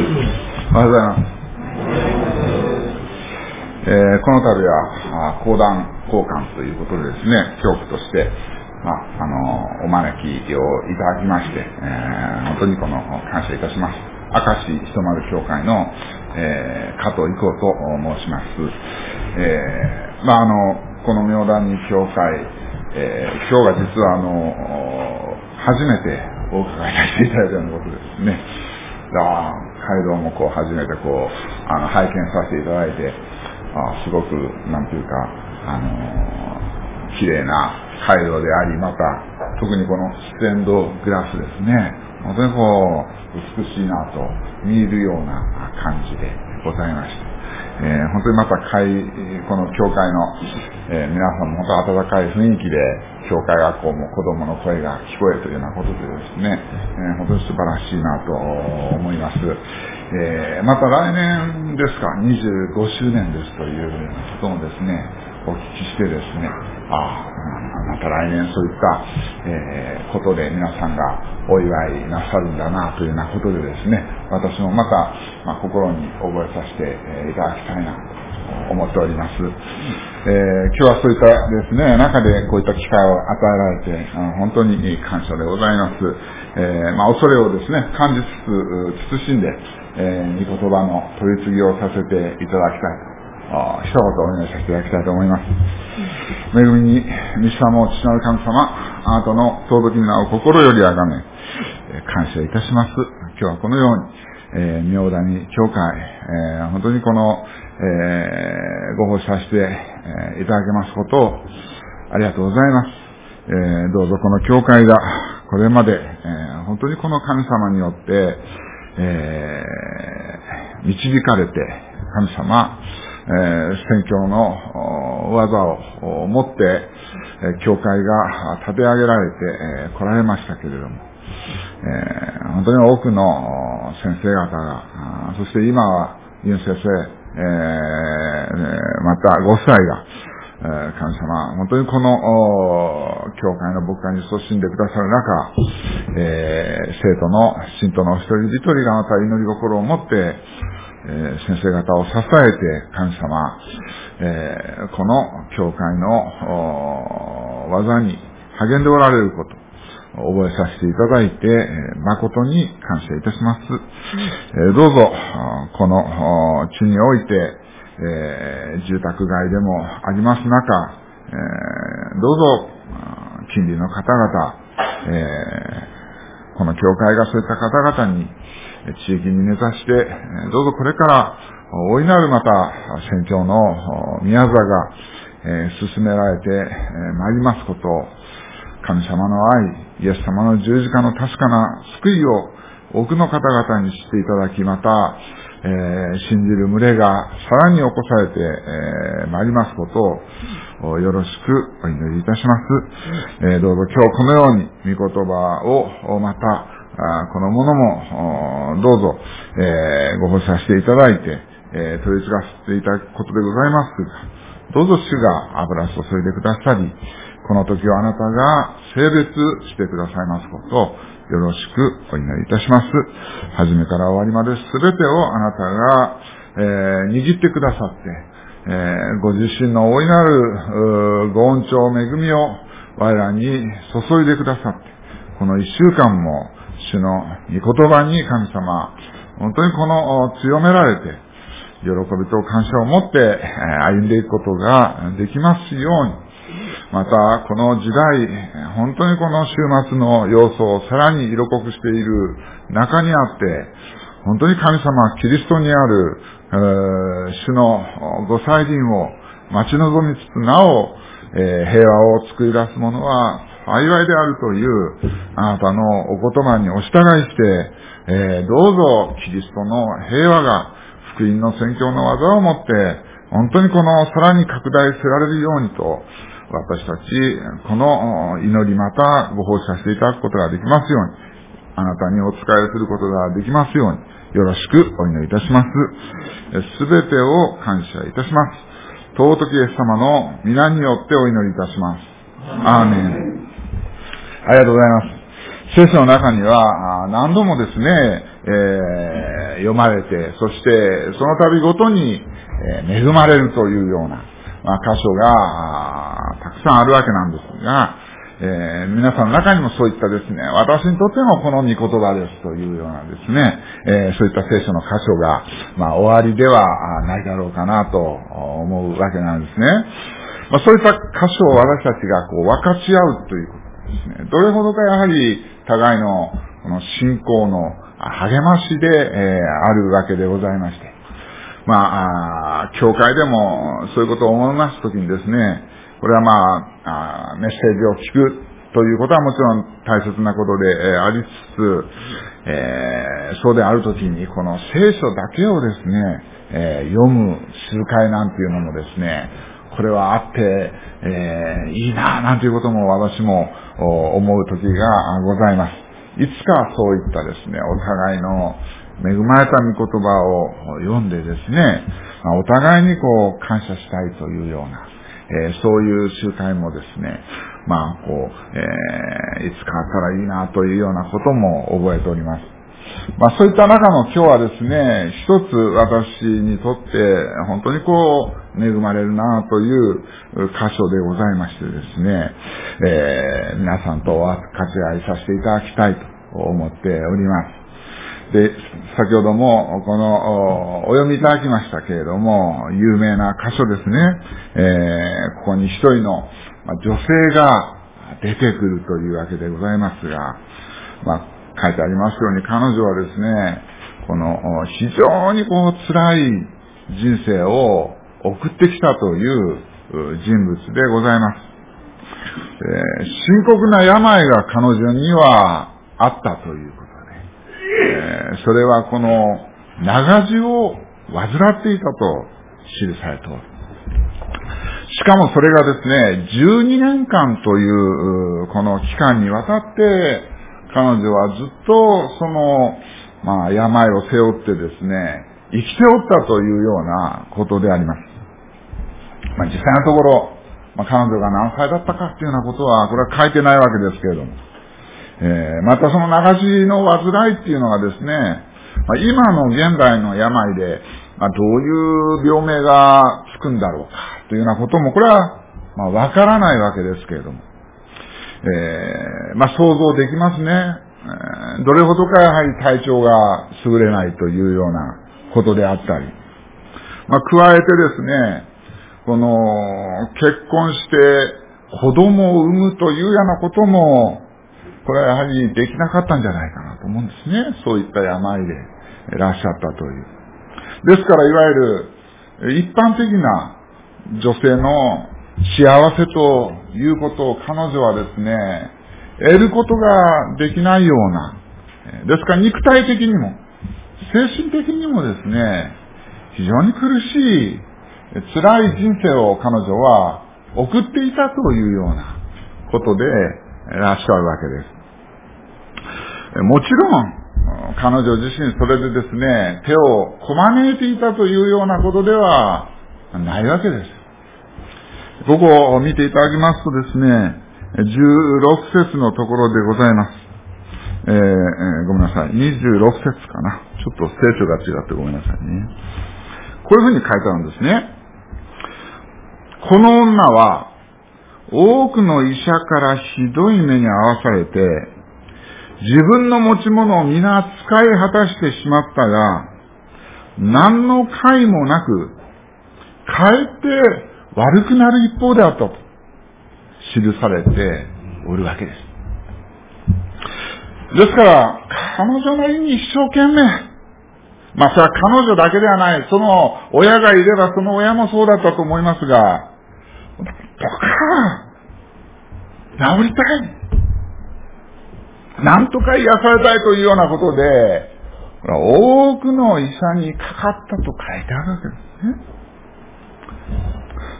おはようございます。えー、この度は、講談交換ということでですね、教区として、まあ、あの、お招きをいただきまして、えー、本当にこの、感謝いたします。明石ひとまる教会の、えー、加藤以降と申します。えー、まあ、あの、この妙談に教会、えー、今日が実はあの、初めてお伺いさせていただいたようなことですね。あ街道もこう初めてこう、あの、拝見させていただいて、あすごく、なんていうか、あのー、綺麗な街道であり、また、特にこのステンドグラスですね。本当にこう、美しいなと見えるような感じでございました。えー、本当にまた会、この教会の、えー、皆さんも本当温かい雰囲気で、教会学校も子供の声が聞こえるというようなことでですね、えー、本当に素晴らしいなと思います。えまた来年ですか、25周年ですということもですね、お聞きしてですね、ああ、また来年そういった、え、ことで皆さんがお祝いなさるんだなというようなことでですね、私もまた、まあ、心に覚えさせて、えいただきたいなと思っております。えー、今日はそういったですね、中でこういった機会を与えられて、本当に感謝でございます。えー、まあ、恐れをですね、感じつつ、慎んで、えー、御言葉の取り次ぎをさせていただきたいと一言お願いさせていただきたいと思います。恵みに、三様も父なる神様、あなたの尊き名を心よりあがめ、感謝いたします。今日はこのように、えー、妙谷教会、えー、本当にこの、えー、ご奉仕させて、え、いただけますことを、ありがとうございます。えー、どうぞこの教会が、これまで、えー、本当にこの神様によって、えー、導かれて、神様、えー、宣教の技を持って、え教会が立て上げられて、え来られましたけれども、えー、本当に多くの先生方が、そして今はユン先生、えー、またご夫妻が、えー、神様、本当にこの、教会の牧会に勤しんでくださる中、えー、生徒の、信徒の一人一人がまた祈り心を持って、えー、先生方を支えて、神様、えー、この教会の技に励んでおられること、覚えさせていただいて、えー、誠に感謝いたします。えー、どうぞ、この地において、えー、住宅街でもあります中、えー、どうぞ、近隣の方々、えー、この教会がそういった方々に、地域に根ざして、どうぞこれから、大いなるまた、宣教の宮沢が、進められて参りますことを、神様の愛、イエス様の十字架の確かな救いを多くの方々に知っていただき、また、えー、信じる群れがさらに起こされて、えー、参りますことをよろしくお祈りいたします。えー、どうぞ今日このように御言葉をまたこのものも、どうぞ、えー、ご奉仕させていただいて、えー、取り継がせていただくことでございますが、どうぞ主が油注いでくださり、この時はあなたが性別してくださいますことをよろしくお祈りいたします。初めから終わりまで全てをあなたが、えー、握ってくださって、えー、ご自身の大いなるご恩寵恵みを我らに注いでくださって、この一週間も主の御言葉に神様、本当にこの強められて、喜びと感謝を持って歩んでいくことができますように、また、この時代、本当にこの週末の様子をさらに色濃くしている中にあって、本当に神様、キリストにある、主のご祭人を待ち望みつつ、なお、平和を作り出すものは幸いであるという、あなたのお言葉にお従いして、どうぞキリストの平和が福音の宣教の技をもって、本当にこのさらに拡大せられるようにと、私たち、この祈りまたご奉仕させていただくことができますように、あなたにお仕えすることができますように、よろしくお祈りいたします。すべてを感謝いたします。尊きイエス様の皆によってお祈りいたします。アーメン。ありがとうございます。聖書の中には、何度もですね、えー、読まれて、そしてその度ごとに、恵まれるというような、まあ、箇所がたくさんあるわけなんですが、えー、皆さんの中にもそういったですね、私にとってもこの御言葉ですというようなですね、えー、そういった聖書の箇所が、まあ、終わりではないだろうかなと思うわけなんですね。まあ、そういった箇所を私たちがこう分かち合うということですね。どれほどかやはり互いのこの信仰の励ましで、えー、あるわけでございまして。まあ、教会でもそういうことを思いますときにですね、これはまあ、あメッセージを聞くということはもちろん大切なことで、え、ありつつ、えー、そうであるときに、この聖書だけをですね、えー、読む集会なんていうのもですね、これはあって、えー、いいなぁなんていうことも私も思う時がございます。いつかそういったですね、お互いの恵まれた御言葉を読んでですね、お互いにこう感謝したいというような、えー、そういう集会もですね、まあ、こう、えー、いつかあったらいいなというようなことも覚えております。まあ、そういった中の今日はですね、一つ私にとって本当にこう、恵まれるなという箇所でございましてですね、えー、皆さんと活躍させていただきたいと思っております。で、先ほども、この、お読みいただきましたけれども、有名な箇所ですね。えー、ここに一人の女性が出てくるというわけでございますが、まあ、書いてありますように、彼女はですね、この、非常にこう、辛い人生を送ってきたという人物でございます。えー、深刻な病が彼女にはあったということえー、それはこの長寿を患っていたと記されておる。しかもそれがですね、12年間というこの期間にわたって、彼女はずっとその、まあ、病を背負ってですね、生きておったというようなことであります。まあ、実際のところ、まあ、彼女が何歳だったかっていうようなことは、これは書いてないわけですけれども、えー、またその流しの患いっていうのがですね、ま、今の現代の病で、まあ、どういう病名がつくんだろうかというようなことも、これは、ま、わからないわけですけれども、えー、まあ、想像できますね。えー、どれほどかやはり体調が優れないというようなことであったり、まあ、加えてですね、この、結婚して子供を産むというようなことも、これはやはりできなかったんじゃないかなと思うんですね。そういった病でいらっしゃったという。ですから、いわゆる一般的な女性の幸せということを彼女はですね、得ることができないような、ですから肉体的にも、精神的にもですね、非常に苦しい、辛い人生を彼女は送っていたというようなことでらっしゃるわけです。もちろん、彼女自身それでですね、手をこまねいていたというようなことではないわけです。ここを見ていただきますとですね、16節のところでございます。えー、ごめんなさい。26節かな。ちょっと聖書が違ってごめんなさいね。こういうふうに書いてあるんですね。この女は、多くの医者からひどい目に遭わされて、自分の持ち物を皆使い果たしてしまったが、何の解もなく、かえって悪くなる一方であったと記されておるわけです。ですから、彼女なりに一生懸命、まあそれは彼女だけではない、その親がいればその親もそうだったと思いますが、どか、治りたい。なんとか癒されたいというようなことで、多くの医者にかかったと書いてあるわけですね。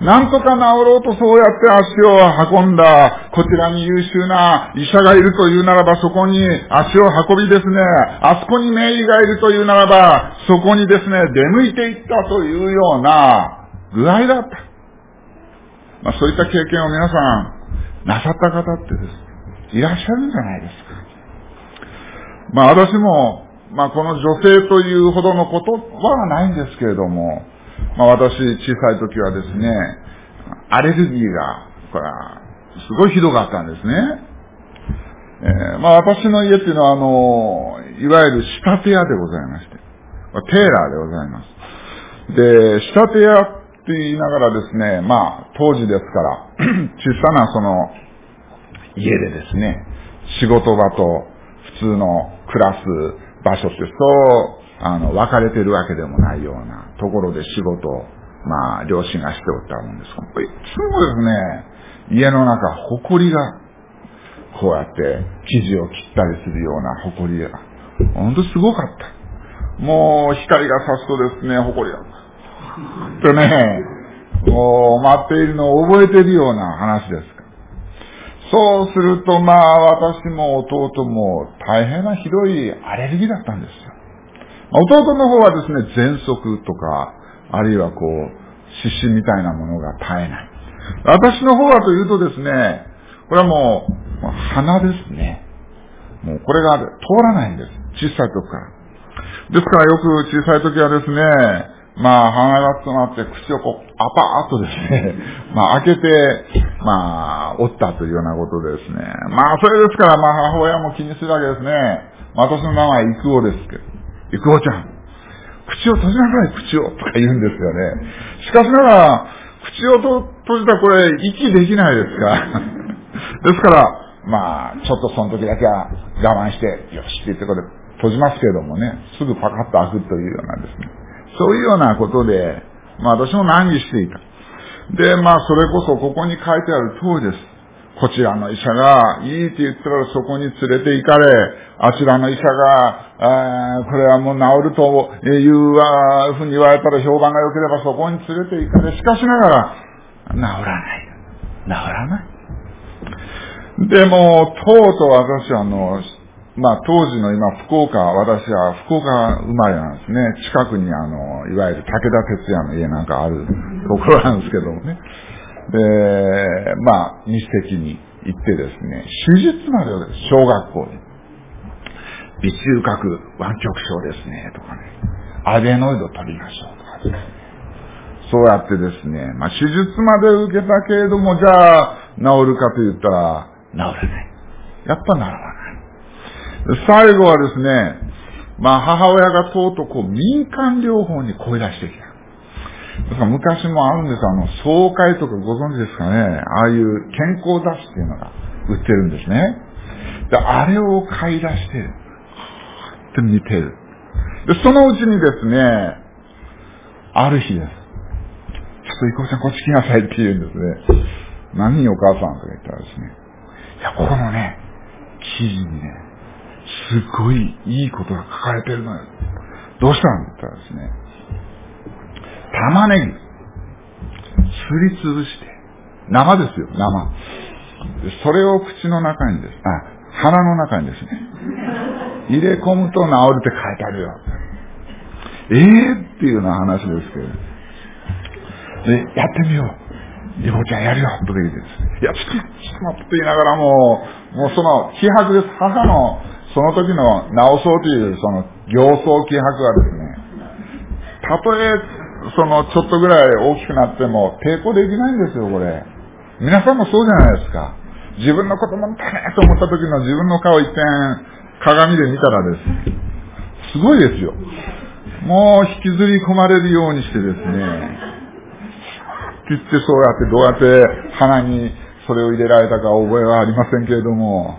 なんとか治ろうとそうやって足を運んだ、こちらに優秀な医者がいるというならば、そこに足を運びですね、あそこに名医がいるというならば、そこにですね、出向いていったというような具合だった。まあそういった経験を皆さん、なさった方ってです、いらっしゃるんじゃないですか。まあ私も、まあこの女性というほどのことはないんですけれども、まあ私小さい時はですね、アレルギーが、これは、すごいひどかったんですね。えー、まあ私の家っていうのはあの、いわゆる仕立て屋でございまして、テーラーでございます。で、仕立て屋って言いながらですね、まあ当時ですから、小さなその、家でですね、仕事場と普通の暮らす場所ですと、あの、分かれてるわけでもないようなところで仕事を、まあ、両親がしておったもんです。いつもですね、家の中、埃が、こうやって生地を切ったりするような埃が、ほんとすごかった。もう、光が差すとですね、埃が、とね、もう、待っているのを覚えているような話です。そうすると、まあ、私も弟も大変なひどいアレルギーだったんですよ。弟の方はですね、喘息とか、あるいはこう、湿疹みたいなものが絶えない。私の方はというとですね、これはもう、鼻ですね。もうこれが通らないんです。小さい時から。ですからよく小さい時はですね、まあ、鼻が詰まって口をこう、アパーっとですね、まあ、開けて、まあ、折ったというようなことですね。まあ、それですから、まあ、母親も気にするわけですね。私の名前、イクオですけど。イクオちゃん。口を閉じなさい、口を。とか言うんですよね。しかしながら、口をと閉じたらこれ、息できないですから。ですから、まあ、ちょっとその時だけは我慢して、よしって言ってこれ閉じますけれどもね、すぐパカッと開くというようなですね。そういうようなことで、まあ私も難儀していた。で、まあそれこそここに書いてある通りです。こちらの医者がいいって言ったらそこに連れて行かれ、あちらの医者が、これはもう治るというふうに言われたら評判が良ければそこに連れて行かれ、しかしながら、治らない。治らない。でも、とうとう私はあの、まあ、当時の今、福岡、私は福岡生まれなんですね。近くにあの、いわゆる武田鉄矢の家なんかある ところなんですけどもね。で、まあ、日赤に行ってですね、手術までを小学校で、微中核湾曲症ですね、とかね、アデノイド取りましょうとかですね。そうやってですね、まあ、手術まで受けたけれども、じゃあ、治るかと言ったら、治らない。やっぱ治らない。最後はですね、まあ母親がとうとうこう民間療法に声出してきた。昔もあるんです、あの、総会とかご存知ですかね。ああいう健康雑誌っていうのが売ってるんですね。で、あれを買い出して。って見てる。で、そのうちにですね、ある日です。ちょっと伊藤ちゃんこっち来なさいって言うんですね。何お母さんとか言ったらですね。いや、ここのね、記事にね、すごいいいことが書かれてるのよ。どうしたんって言ったらですね、玉ねぎ、すりつぶして、生ですよ、生。それを口の中にです、あ、鼻の中にですね、入れ込むと治るって書いてあるよ。ええー、っていうような話ですけど。で、やってみよう。リボちゃんやるよとか言ってですね。いや、ちょっと、ちょっと待って言いながらもう、もうその気迫です。母のその時の直そうというその形相気迫はですね、たとえそのちょっとぐらい大きくなっても抵抗できないんですよ、これ。皆さんもそうじゃないですか。自分の子供のためと思った時の自分の顔一遍鏡で見たらです。すごいですよ。もう引きずり込まれるようにしてですね、って言ってそうやってどうやって鼻にそれを入れられたか覚えはありませんけれども、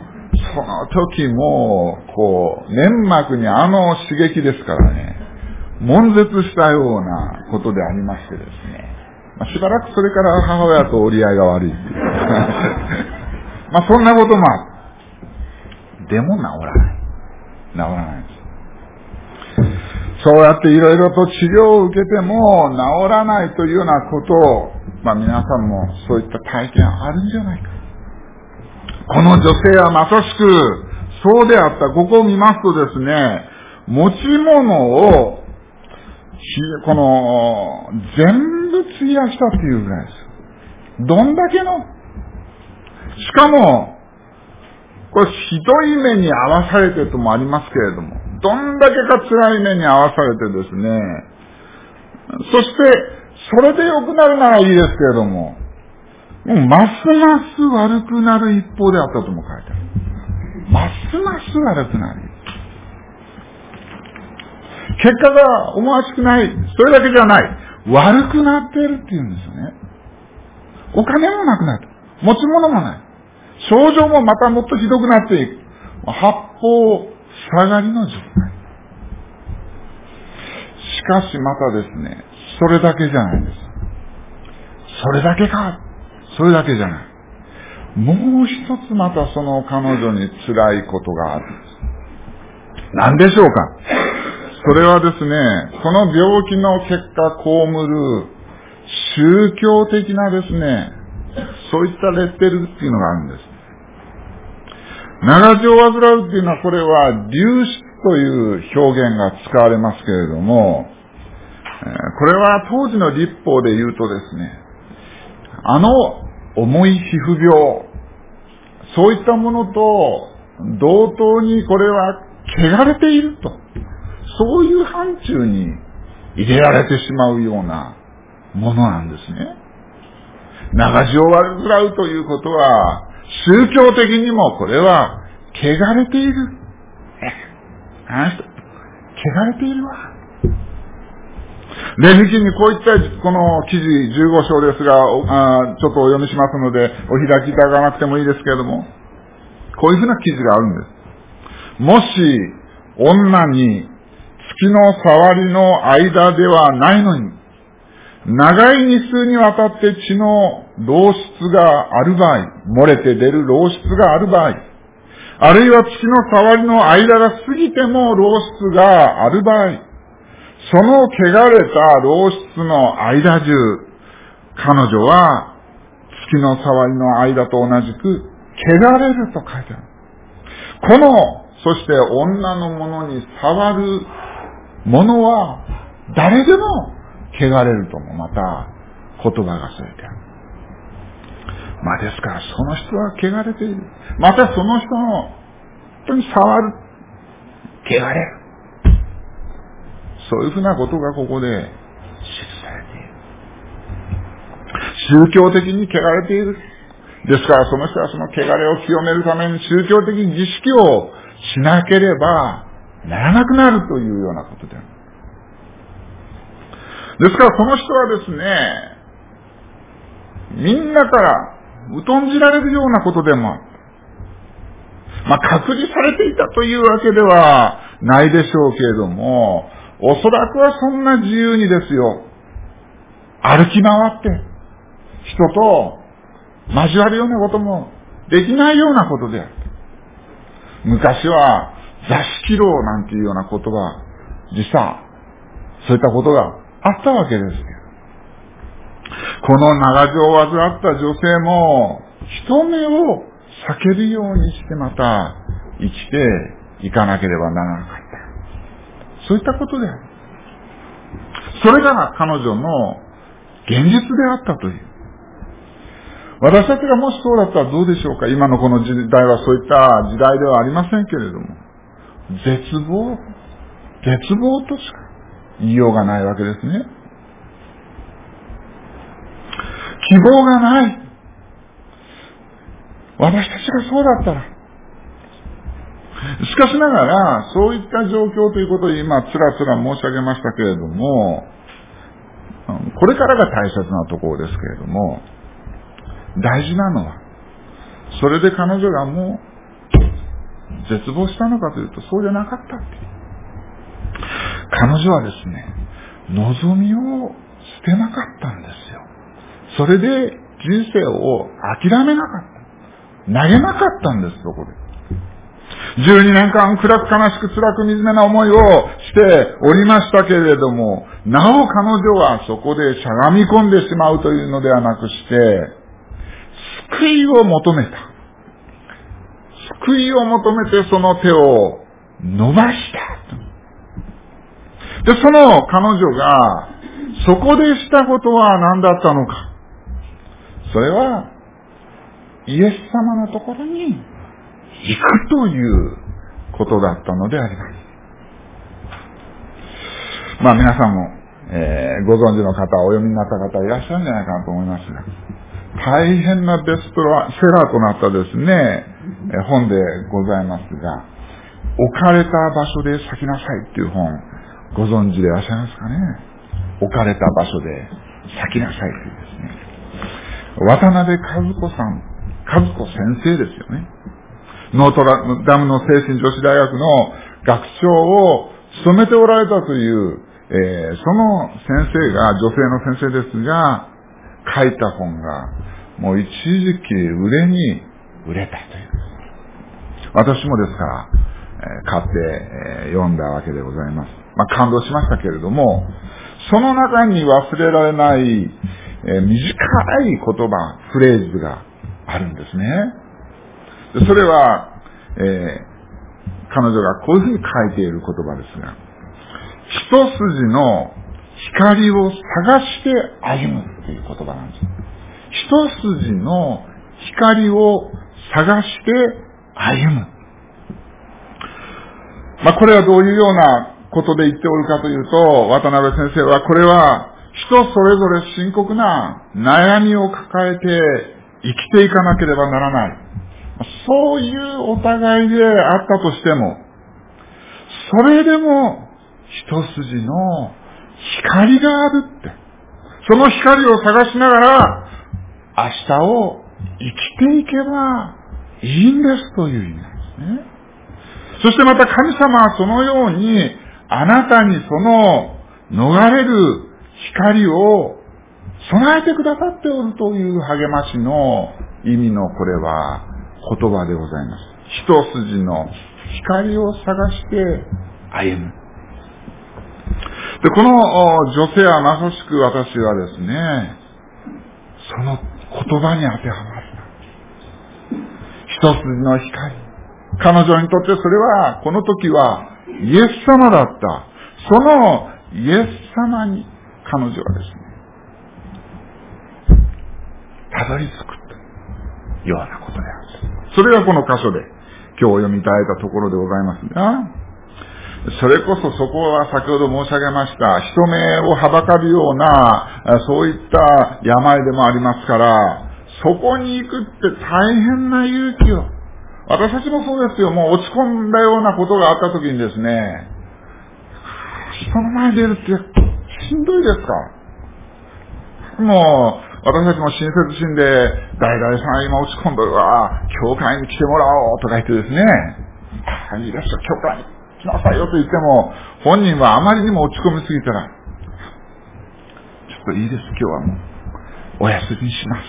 その時も、こう、粘膜にあの刺激ですからね、悶絶したようなことでありましてですね、まあ、しばらくそれから母親と折り合いが悪いっていう。まあそんなこともある。でも治らない。治らないです。そうやっていろいろと治療を受けても治らないというようなことを、まあ皆さんもそういった体験あるんじゃないか。この女性はまさしく、そうであった。ここを見ますとですね、持ち物を、この、全部費やしたっていうぐらいです。どんだけの？しかも、これひどい目に遭わされてともありますけれども、どんだけか辛い目に遭わされてですね、そして、それで良くなるならいいですけれども、もうますます悪くなる一方であったとも書いてある。ますます悪くなる。結果が思わしくない。それだけじゃない。悪くなってるって言うんですよね。お金もなくなる。持ち物もない。症状もまたもっとひどくなっていく。八方下がりの状態。しかしまたですね、それだけじゃないんです。それだけか。それだけじゃない。もう一つまたその彼女に辛いことがあるんです。何でしょうかそれはですね、この病気の結果被る宗教的なですね、そういったレッテルっていうのがあるんです。長寿を患うっていうのは、これは流出という表現が使われますけれども、これは当時の立法で言うとですね、あの重い皮膚病、そういったものと同等にこれは汚れていると、そういう範疇に入れられてしまうようなものなんですね。長寿を患うということは、宗教的にもこれは汚れている。えあの人、汚れているわ。レビキにこういったこの記事15章ですがあ、ちょっとお読みしますので、お開きいただかなくてもいいですけれども、こういうふうな記事があるんです。もし、女に月の触りの間ではないのに、長い日数にわたって血の漏出がある場合、漏れて出る漏出がある場合、あるいは月の触りの間が過ぎても漏出がある場合、その汚れた漏出の間中、彼女は月の触りの間と同じく汚れると書いてある。この、そして女のものに触るものは誰でも汚れるともまた言葉が添えてある。まあですからその人は汚れている。またその人の本当に触る。汚れる。そういうふうなことがここで記されている。宗教的に汚れている。ですからその人はその汚れを清めるために宗教的儀式をしなければならなくなるというようなことである。ですからその人はですね、みんなから疎んじられるようなことでもある。まあ、隔離されていたというわけではないでしょうけれども、おそらくはそんな自由にですよ、歩き回って、人と交わるようなこともできないようなことである。昔は座敷牢なんていうような言葉、実際、そういったことがあったわけですけど。この長寿を患った女性も、人目を避けるようにしてまた生きていかなければならなかっ。そういったことである。それが彼女の現実であったという。私たちがもしそうだったらどうでしょうか？今のこの時代はそういった時代ではありませんけれども、絶望、絶望としか言いようがないわけですね。希望がない。私たちがそうだったら。しかしながら、そういった状況ということを今、つらつら申し上げましたけれども、これからが大切なところですけれども、大事なのは、それで彼女がもう絶望したのかというと、そうじゃなかったって。彼女はですね、望みを捨てなかったんですよ。それで人生を諦めなかった。投げなかったんです、そこで。12年間暗く悲しく辛く惨めな思いをしておりましたけれども、なお彼女はそこでしゃがみ込んでしまうというのではなくして、救いを求めた。救いを求めてその手を伸ばした。で、その彼女が、そこでしたことは何だったのか。それは、イエス様のところに行くということだったのであります。まあ皆さんも、えー、ご存知の方、お読みになった方いらっしゃるんじゃないかなと思いますが、大変なベストラセラーとなったですね、え本でございますが、置かれた場所で咲きなさいっていう本、ご存知でいらっしゃいますかね？置かれた場所で咲きなさいというですね。渡辺和子さん、和子先生ですよね。ノートラダムの精神女子大学の学長を務めておられたという、えー、その先生が、女性の先生ですが、書いた本が、もう一時期売れに売れたという。私もですから、えー、買って、えー、読んだわけでございます。まあ、感動しましたけれども、その中に忘れられない、えー、短い言葉、フレーズがあるんですね。それは、え彼女がこういうふうに書いている言葉ですが、一筋の光を探して歩むという言葉なんです。一筋の光を探して歩む。まあ、これはどういうようなことで言っておるかというと、渡辺先生はこれは人それぞれ深刻な悩みを抱えて生きていかなければならない。そういうお互いであったとしても、それでも一筋の光があるって。その光を探しながら、明日を生きていけばいいんですという意味なんですね。そしてまた神様はそのように、あなたにその逃れる光を備えてくださっておるという励ましの意味のこれは言葉でございます。一筋の光を探して歩む。で、この女性はまさしく私はですね、その言葉に当てはまる。一筋の光。彼女にとってそれは、この時はイエス様だった。そのイエス様に彼女はですね、たどり着くというようなことである。それがこの箇所で今日読みいただいたところでございますが、それこそそこは先ほど申し上げました、人目をはばかるような、そういった病でもありますから、そこに行くって大変な勇気を。私たちもそうですよ。もう落ち込んだようなことがあった時にですね、人の前に出るってしんどいですかもう、私たちも親切心で、代々さん今落ち込んどるわ、教会に来てもらおうとか言ってですね、あ、いいですよ、教会に来なさいよと言っても、本人はあまりにも落ち込みすぎたら、ちょっといいです、今日はもう、お休みします。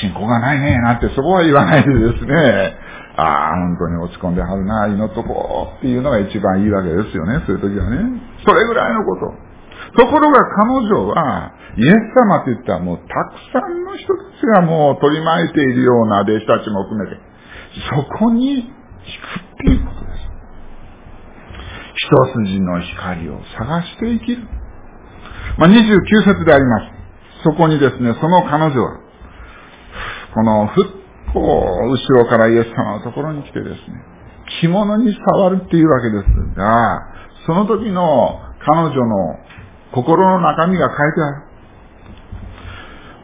信仰がないね、なんてそこは言わないでですね、ああ、本当に落ち込んではるな、祈っとこうっていうのが一番いいわけですよね、そういう時はね。それぐらいのこと。ところが彼女は、イエス様って言ったらもうたくさんの人たちがもう取り巻いているような弟子たちも含めて、そこに行くっていうことです。一筋の光を探して生きる。まあ、29節であります。そこにですね、その彼女は、このふっこう、後ろからイエス様のところに来てですね、着物に触るっていうわけですが、その時の彼女の心の中身が書いてある。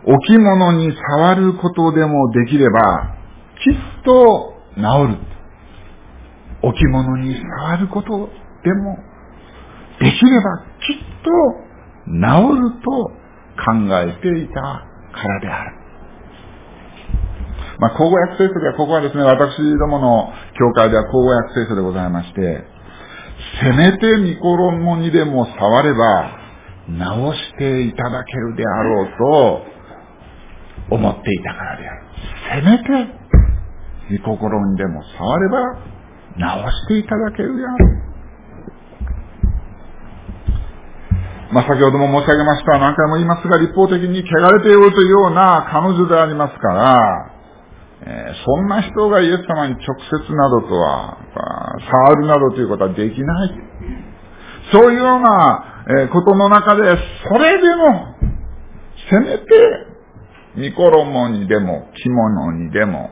置物に触ることでもできれば、きっと治る。置物に触ることでもできればきっと治ると考えていたからである。まあ、口語訳聖書では、ここはですね、私どもの教会では口語訳聖書でございまして、せめてミコロンモにでも触れば、直していただけるであろうと思っていたからである。せめて、御心にでも触れば直していただけるである。まあ、先ほども申し上げました。何回も言いますが、立法的に汚れているというような彼女でありますから、えー、そんな人がイエス様に直接などとは、触るなどということはできない。そういうようなえことの中で、それでも、せめて、ニコロモにでも、着物にでも、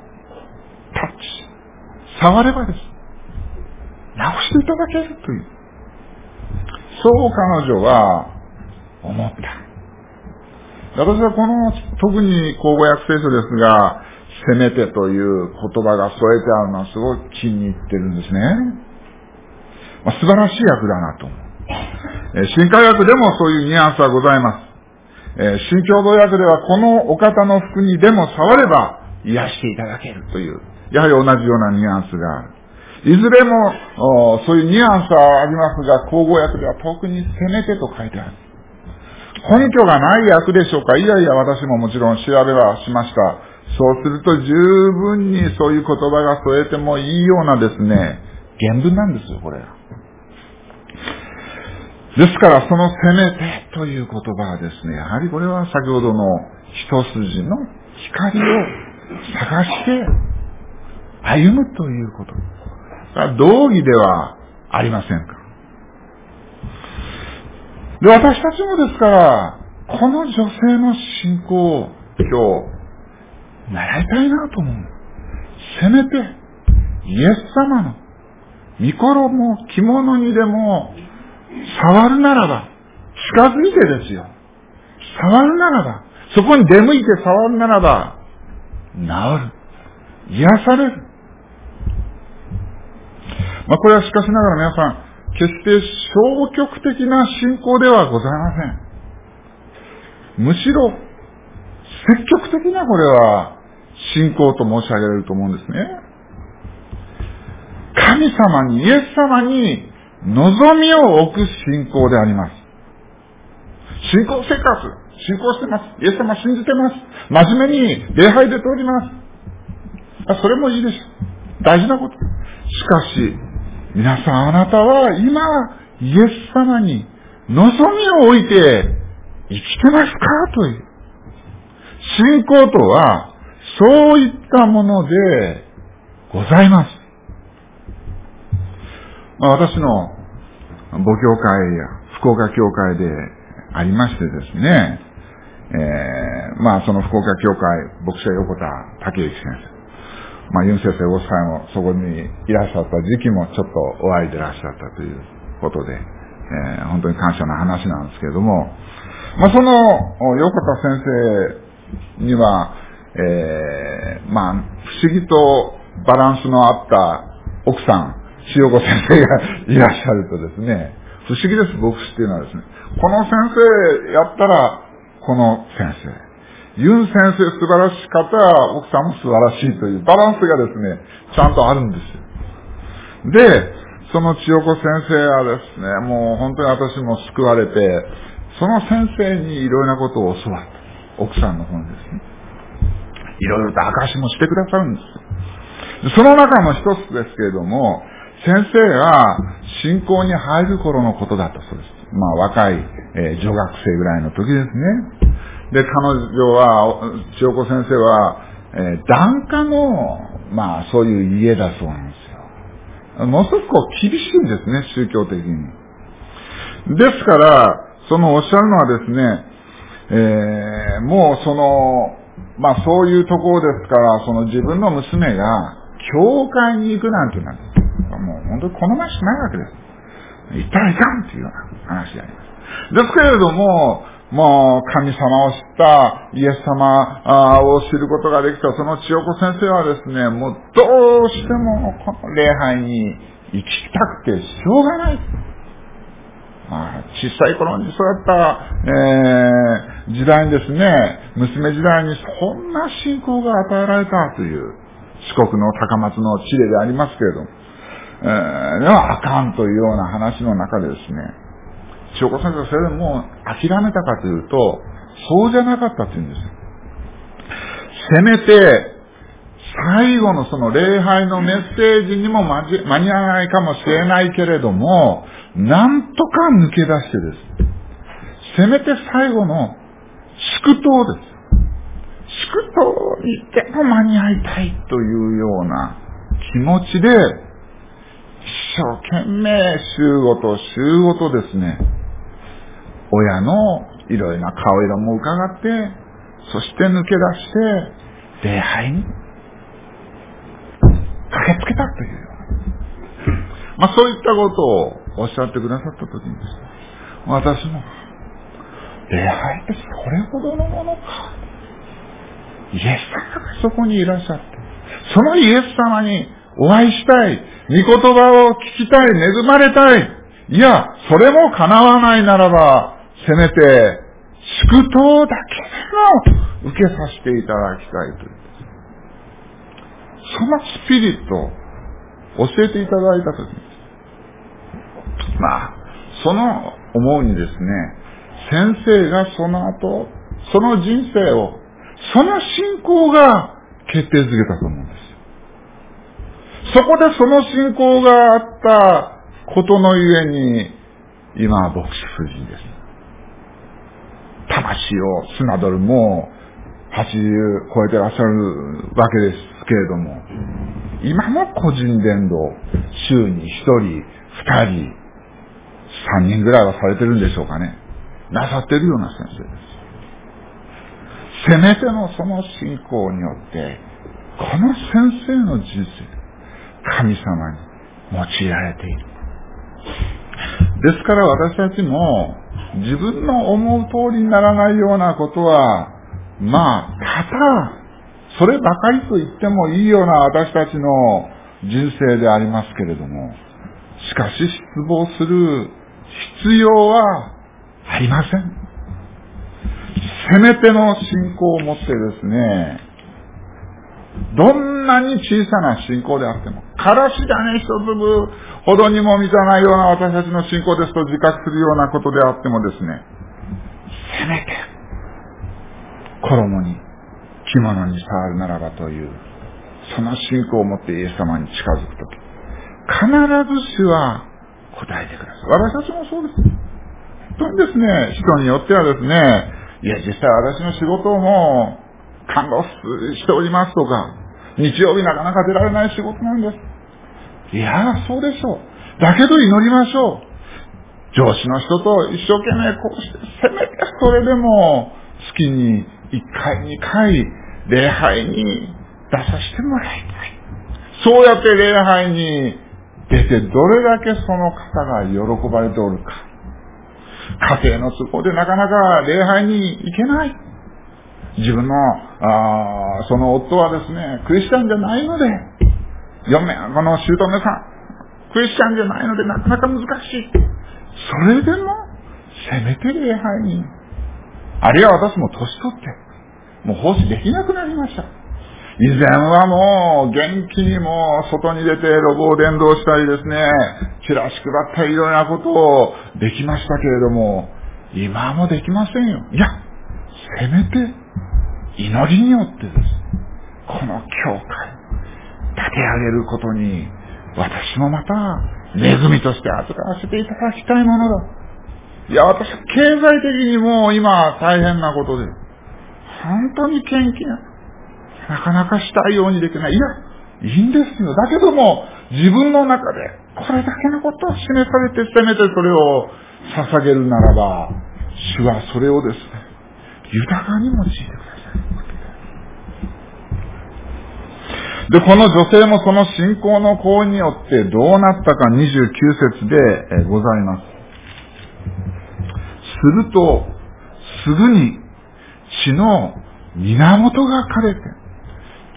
タッチ、触ればです。直していただけるという。そう彼女は思った。私はこの、特に口語訳聖書ですが、せめてという言葉が添えてあるのはすごい気に入ってるんですね。まあ、素晴らしい訳だなと思う。新科学でもそういうニュアンスはございます。新共同訳ではこのお方の服にでも触れば癒していただけるという、やはり同じようなニュアンスがある。いずれも、そういうニュアンスはありますが、口語訳では特にせめてと書いてある。根拠がない訳でしょうかいやいや、私ももちろん調べはしました。そうすると十分にそういう言葉が添えてもいいようなですね、原文なんですよ、これ。ですから、そのせめてという言葉はですね、やはりこれは先ほどの一筋の光を探して歩むということ。それは道義ではありませんか。で、私たちもですから、この女性の信仰を今日、習いたいなと思う。せめて、イエス様の、御衣、着物にでも、触るならば、近づいてですよ。触るならば、そこに出向いて触るならば、治る。癒される。まあ、これはしかしながら皆さん、決して消極的な信仰ではございません。むしろ、積極的なこれは信仰と申し上げられると思うんですね。神様に、イエス様に望みを置く信仰であります。信仰生活、信仰してます。イエス様信じてます。真面目に礼拝で通ります。それもいいです。大事なこと。しかし、皆さんあなたは今、イエス様に望みを置いて生きてますか？という。信仰とは、そういったものでございます。まあ、私の母教会や福岡教会でありましてですね、えー、まあその福岡教会牧師は横田武之先生。まあ、ユン先生ご夫妻もそこにいらっしゃった時期もちょっとお会いでいらっしゃったということで、えー、本当に感謝な話なんですけれども、まあ、その横田先生には、えー、まあ、不思議とバランスのあった奥さん、塩子先生がいらっしゃるとですね、不思議です、牧師っていうのはですね、この先生やったら、この先生。ユン先生素晴らしかったら、奥さんも素晴らしいというバランスがですね、ちゃんとあるんですよ。で、その千代子先生はですね、もう本当に私も救われて、その先生にいろいろなことを教わった。奥さんの方にですね。いろいろと証もしてくださるんですよその中の一つですけれども、先生が信仰に入る頃のことだったそうです。まあ若い、えー、女学生ぐらいの時ですね。で、彼女は、千代子先生は、えー、檀家の、まあ、そういう家だそうなんですよ。ものすごく厳しいんですね、宗教的に。ですから、そのおっしゃるのはですね、えー、もうその、まあそういうところですから、その自分の娘が、教会に行くなんてなんです。も本当に好ましくないわけです。行ったらいかんっていうような話であります。ですけれども、もう神様を知ったイエス様を知ることができたその千代子先生はですね、もうどうしてもこの礼拝に行きたくてしょうがない。まあ、小さい頃にそうやった、えー、時代にですね、娘時代にそんな信仰が与えられたという四国の高松の地ででありますけれども、えー、ではあかんというような話の中でですね、塩子先生はそれでもう諦めたかというと、そうじゃなかったって言うんです。せめて、最後のその礼拝のメッセージにも間に合わないかもしれないけれども、なんとか抜け出してです。せめて最後の祝祷です。祝祷にでも間に合いたいというような気持ちで、生懸命週ごと週ごとですね、親のいろいろな顔色も伺って、そして抜け出して、礼拝に駆けつけたという。まあそういったことをおっしゃってくださった時にですね、私も、礼拝ってそれほどのものか。イエス様がそこにいらっしゃって、そのイエス様にお会いしたい、御言葉を聞きたい、恵まれたい。いや、それも叶わないならば、せめて、祝祷だけでも受けさせていただきたいと。そのスピリットを教えていただいたときに、まあ、その思うにですね、先生がその後、その人生を、その信仰が決定づけたと思うんです。そこでその信仰があったことのゆえに、今は牧師夫人です。魂をドルもう80超えてらっしゃるわけですけれども、今も個人伝道、週に1人、2人、3人ぐらいはされてるんでしょうかね。なさってるような先生です。せめてのその信仰によって、この先生の人生、神様に用いられている。ですから私たちも自分の思う通りにならないようなことは、まあ、ただ、そればかりと言ってもいいような私たちの人生でありますけれども、しかし失望する必要はありません。せめての信仰を持ってですね、どんなに小さな信仰であっても、からし種一粒ほどにも満たないような私たちの信仰ですと自覚するようなことであってもですね、せめて、衣に、着物に触るならばという、その信仰を持ってイエス様に近づくとき、必ず主は答えてください。私たちもそうです。本当にですね、人によってはですね、いや、実際私の仕事も感動しておりますとか、日曜日なかなか出られない仕事なんです。いや、そうでしょう。だけど祈りましょう。上司の人と一生懸命こうして、せめてそれでも月に1回、2回、礼拝に出させてもらいたい。そうやって礼拝に出てどれだけその方が喜ばれておるか。家庭の都合でなかなか礼拝に行けない。自分の、あその夫はですね、クリスチャンじゃないので、嫁、この姑さん、クリスチャンじゃないのでなかなか難しい。それでも、せめて礼拝に。あるいは私も年取って、もう奉仕できなくなりました。以前はもう元気にもう外に出て路傍伝道したりですね、チラシ配ったりいろんなことをできましたけれども、今もできませんよ。いや、せめて祈りによってです。この教会、立て上げることに、私もまた恵みとして預からせていただきたいものだ。いや、私は経済的にもう今大変なことで、本当に元気な。なかなかしたいようにできない。いや、いいんですよ。だけども、自分の中で、これだけのことを示されて、せめてそれを捧げるならば、主はそれをですね、豊かに用いてください。で、この女性もその信仰の行為によってどうなったか29節でございます。すると、すぐに血の源が枯れて、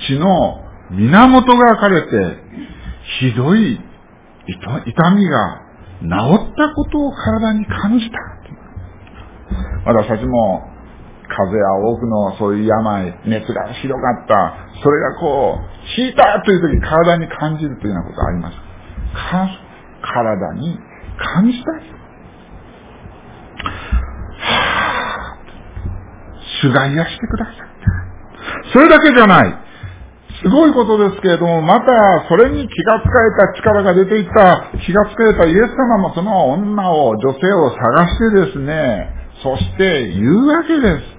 血の源が枯れて、ひどい痛みが治ったことを体に感じた。私たちも風邪や多くのそういう病、熱がひどかった。それがこう、引いたという時体に感じるというようなことあります。体に感じたい。はぁ、主が癒してくださった。それだけじゃない。すごいことですけれども、また、それに気がつかれた力が出ていった、気がつかれたイエス様もその女を、女性を探してですね、そして言うわけです。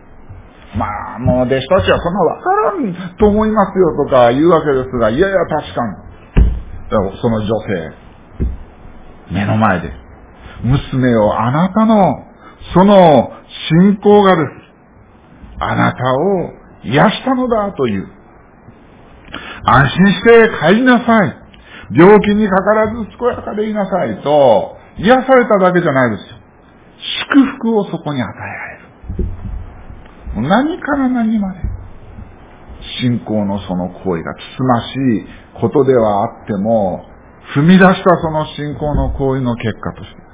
まあ、もう弟子たちはそんなわからんと思いますよとか言うわけですが、いやいや確かに。その女性、目の前で、娘をあなたの、その信仰がです。あなたを癒したのだという。安心して帰りなさい。病気にかからず健やかでいなさいと、癒されただけじゃないですよ。祝福をそこに与えられる。何から何まで。信仰のその行為がつつましいことではあっても、踏み出したその信仰の行為の結果として。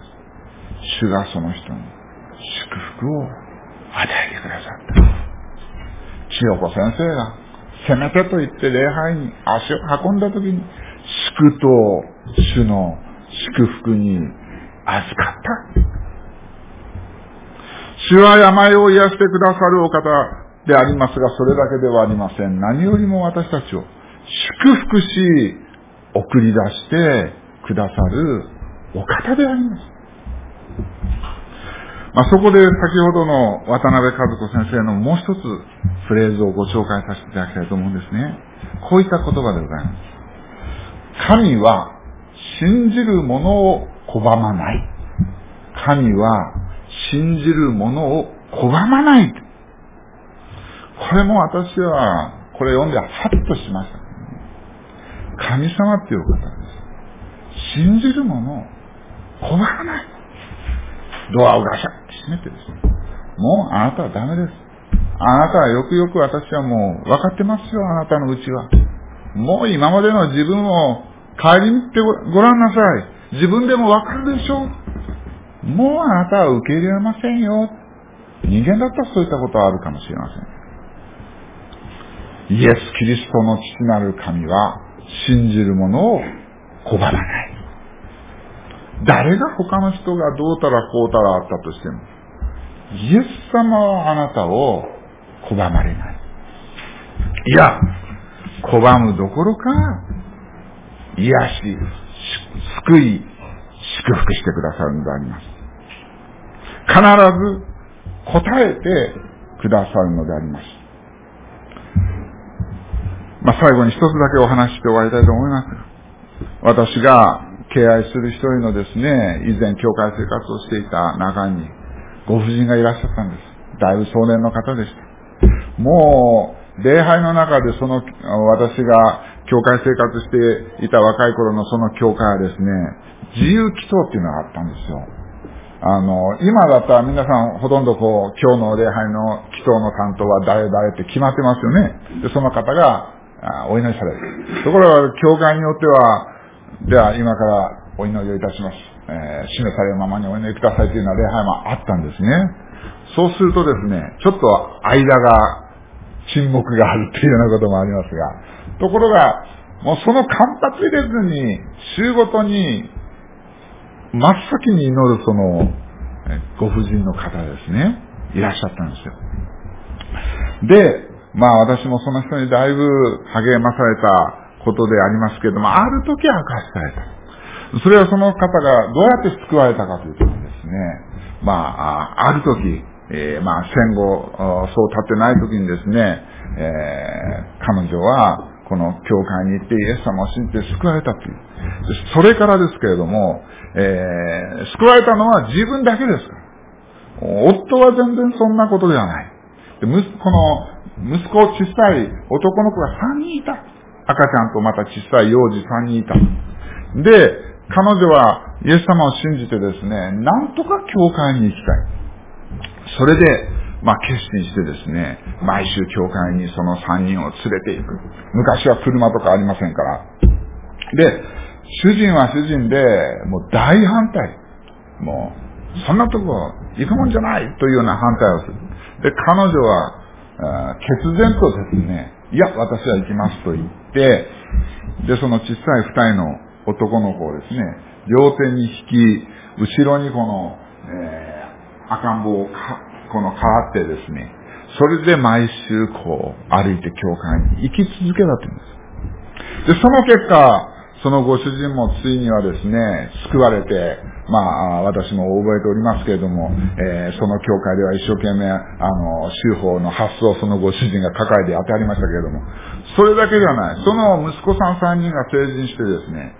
主がその人に祝福を与えてくださった。千代子先生が、せめてと言って礼拝に足を運んだ時に、祝と主の祝福に預かった。主は病を癒してくださるお方でありますが、それだけではありません。何よりも私たちを祝福し、送り出してくださるお方であります。まあ、そこで先ほどの渡辺和子先生のもう一つフレーズをご紹介させていただきたいと思うんですね。こういった言葉でございます。神は信じる者を拒まない。神は信じる者を拒まない。これも私は、これ読んでハッとしました。神様っていう方です。信じる者を拒まない。ドアをガシャって閉めてですね。もうあなたはダメです。あなたはよくよく私はもう分かってますよ、あなたのうちは。もう今までの自分を帰りにってごらんなさい。自分でも分かるでしょう。もうあなたは受け入れられませんよ。人間だったらそういったことはあるかもしれません。イエス・キリストの父なる神は信じる者を拒まない。誰が他の人がどうたらこうたらあったとしても、イエス様はあなたを拒まれない。いや、拒むどころか、癒し、救い、祝福してくださるのであります。必ず答えてくださるのであります。まあ、最後に一つだけお話して終わりたいと思います。私が敬愛する一人のですね、以前教会生活をしていた中に、ご婦人がいらっしゃったんです。だいぶ壮年の方でした。もう、礼拝の中でその、私が教会生活していた若い頃のその教会はですね、自由祈祷っていうのがあったんですよ。あの、今だったら皆さんほとんどこう、今日の礼拝の祈祷の担当は誰々って決まってますよね。で、その方があお祈りされる。ところが、教会によっては、では今からお祈りをいたします。えー、示されるままにお祈りくださいというような礼拝もあったんですね。そうするとですね、ちょっと間が、沈黙があるっていうようなこともありますが、ところが、もうその間髪入れずに、週ごとに、真っ先に祈るその、ご婦人の方ですね、いらっしゃったんですよ。で、まあ私もその人にだいぶ励まされたことでありますけれども、ある時明かしされた。それはその方がどうやって救われたかというとですね、まあ、ある時、えー、まあ戦後、そう経ってない時にですね、えー、彼女はこの教会に行ってイエス様を信じて救われたという。それからですけれども、えー、救われたのは自分だけですから。夫は全然そんなことではない。で息子の息子小さい男の子が3人いた。赤ちゃんとまた小さい幼児3人いた。で、彼女はイエス様を信じてですね、なんとか教会に行きたい。それで、まあ、決心してですね、毎週教会にその3人を連れて行く。昔は車とかありませんから。で、主人は主人で、もう大反対。もう、そんなとこ行くもんじゃないというような反対をする。で、彼女は決然とですね、いや、私は行きますと言って、で、その小さい二人の男の子をですね、両手に引き、後ろにこの、えー、赤ん坊をか、この払ってですね、それで毎週こう、歩いて教会に行き続けたというんです。で、その結果、そのご主人もついにはですね、救われて、まあ、私も覚えておりますけれども、えー、その教会では一生懸命、あの、修法の発想をそのご主人が抱えてやってありましたけれども、それだけではない。その息子さん三人が成人してですね、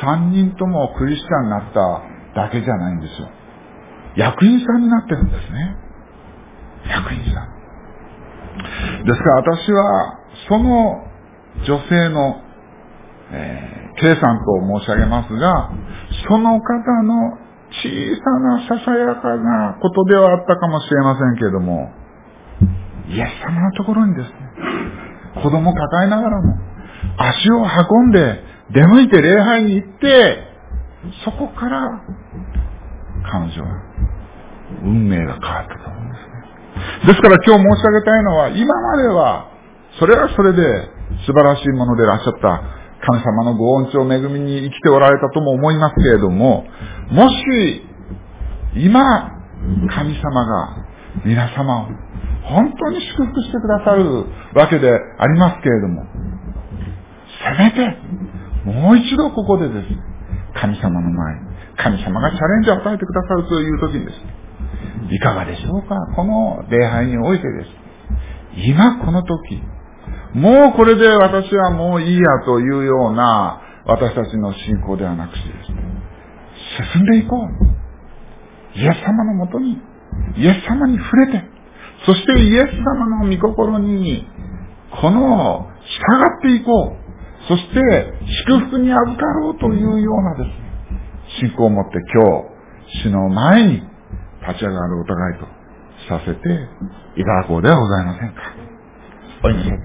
三人ともクリスチャンになっただけじゃないんですよ。役員さんになってるんですね。役員さん。ですから私は、その女性の、えー、計算と申し上げますが、その方の小さなささやかなことではあったかもしれませんけれども、イエス様のところにですね、子供抱えながらも、足を運んで、出向いて礼拝に行って、そこから彼女は運命が変わったと思うんですね。ですから今日申し上げたいのは、今までは、それはそれで素晴らしいものでいらっしゃった神様のご恩寵恵みに生きておられたとも思いますけれども、もし、今、神様が皆様を本当に祝福してくださるわけでありますけれども、せめて、もう一度ここでです、神様の前に、神様がチャレンジを与えてくださるという時にです、いかがでしょうか？この礼拝においてです。今この時、もうこれで私はもういいやというような私たちの信仰ではなくしてですね、進んでいこう。イエス様のもとに、イエス様に触れて、そしてイエス様の御心に、この、従っていこう。そして、祝福に預かろうというようなですね、信仰を持って今日、死の前に立ち上がるお互いとさせていただこうではございませんか。お祈り